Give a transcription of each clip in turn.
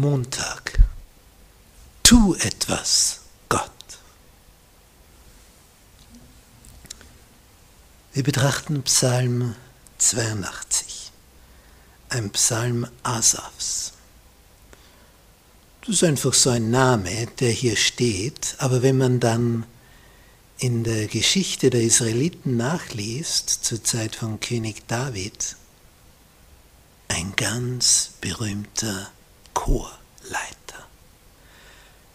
Montag. Tu etwas, Gott. Wir betrachten Psalm 82, ein Psalm Asafs. Das ist einfach so ein Name, der hier steht, aber wenn man dann in der Geschichte der Israeliten nachliest, zur Zeit von König David, ein ganz berühmter Chorleiter.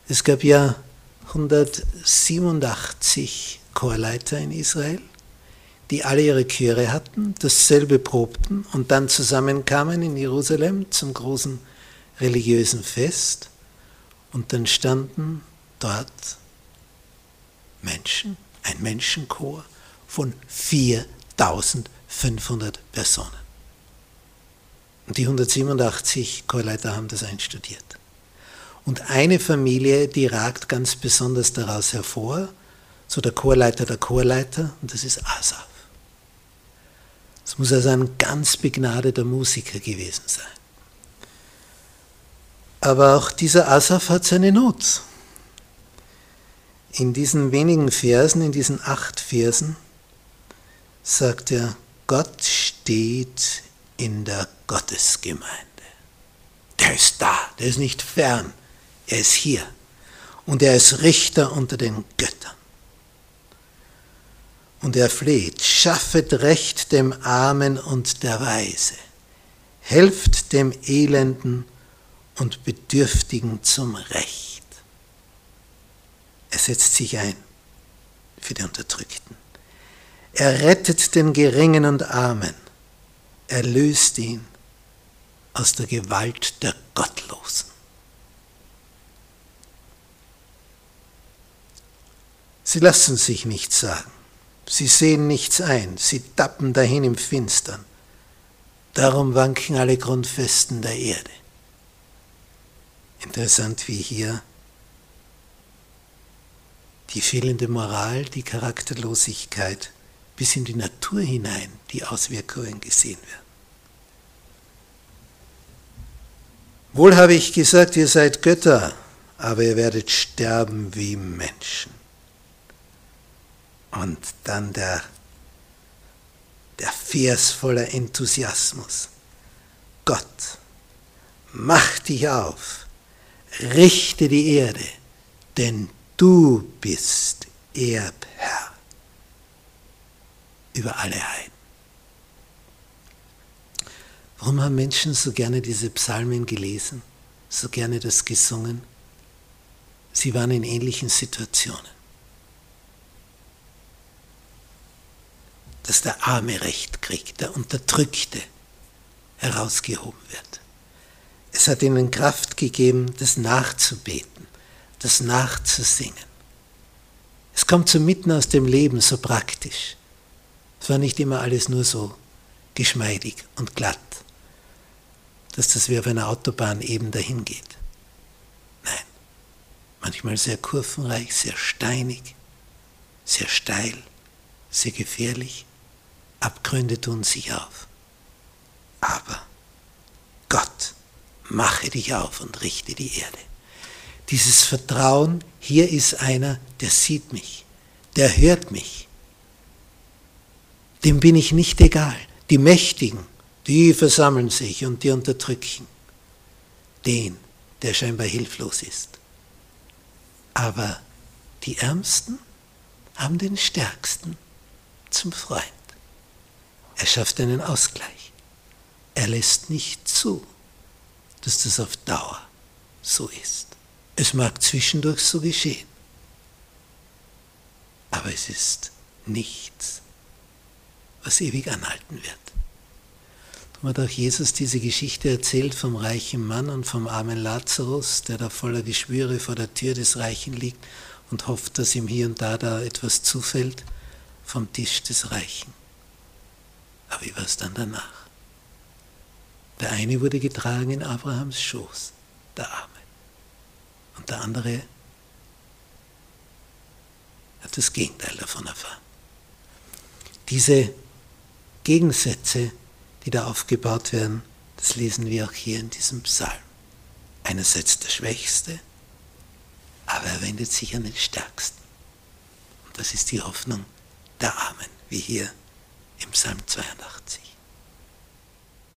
Es gab ja 187 Chorleiter in Israel, die alle ihre Chöre hatten, dasselbe probten und dann zusammenkamen in Jerusalem zum großen religiösen Fest und dann standen dort Menschen, ein Menschenchor von 4500 Personen. Und die 187 Chorleiter haben das einstudiert. Und eine Familie, die ragt ganz besonders daraus hervor, so der Chorleiter der Chorleiter, und das ist Asaf. Es muss also ein ganz begnadeter Musiker gewesen sein. Aber auch dieser Asaf hat seine Not in diesen wenigen Versen, in diesen acht Versen, sagt er, Gott steht in der Gottesgemeinde. Der ist da, der ist nicht fern, er ist hier. Und er ist Richter unter den Göttern. Und er fleht, schaffet Recht dem Armen und der Weise, helft dem Elenden und Bedürftigen zum Recht. Er setzt sich ein für die Unterdrückten. Er rettet den Geringen und Armen. Er löst ihn aus der Gewalt der Gottlosen. Sie lassen sich nichts sagen. Sie sehen nichts ein. Sie tappen dahin im Finstern. Darum wanken alle Grundfesten der Erde. Interessant, wie hier die fehlende Moral, die Charakterlosigkeit bis in die Natur hinein die Auswirkungen gesehen werden. Wohl habe ich gesagt, ihr seid Götter, aber ihr werdet sterben wie Menschen. Und dann der, der Vers voller Enthusiasmus. Gott, mach dich auf, richte die Erde, denn Du bist Erbherr über alle Heiden. Warum haben Menschen so gerne diese Psalmen gelesen, so gerne das gesungen? Sie waren in ähnlichen Situationen. Dass der Arme Recht kriegt, der Unterdrückte herausgehoben wird. Es hat ihnen Kraft gegeben, das nachzubeten das nachzusingen. Es kommt so mitten aus dem Leben, so praktisch. Es war nicht immer alles nur so geschmeidig und glatt, dass das wie auf einer Autobahn eben dahin geht. Nein, manchmal sehr kurvenreich, sehr steinig, sehr steil, sehr gefährlich. Abgründe tun sich auf. Aber Gott, mache dich auf und richte die Erde. Dieses Vertrauen, hier ist einer, der sieht mich, der hört mich. Dem bin ich nicht egal. Die Mächtigen, die versammeln sich und die unterdrücken. Den, der scheinbar hilflos ist. Aber die Ärmsten haben den Stärksten zum Freund. Er schafft einen Ausgleich. Er lässt nicht zu, dass das auf Dauer so ist. Es mag zwischendurch so geschehen, aber es ist nichts, was ewig anhalten wird. Darum hat auch Jesus diese Geschichte erzählt vom reichen Mann und vom armen Lazarus, der da voller Geschwüre vor der Tür des Reichen liegt und hofft, dass ihm hier und da da etwas zufällt vom Tisch des Reichen. Aber wie war es dann danach? Der eine wurde getragen in Abrahams Schoß, der Arme und der andere hat das Gegenteil davon erfahren. Diese Gegensätze, die da aufgebaut werden, das lesen wir auch hier in diesem Psalm. einerseits der Schwächste, aber er wendet sich an den Stärksten. Und das ist die Hoffnung der Armen, wie hier im Psalm 82.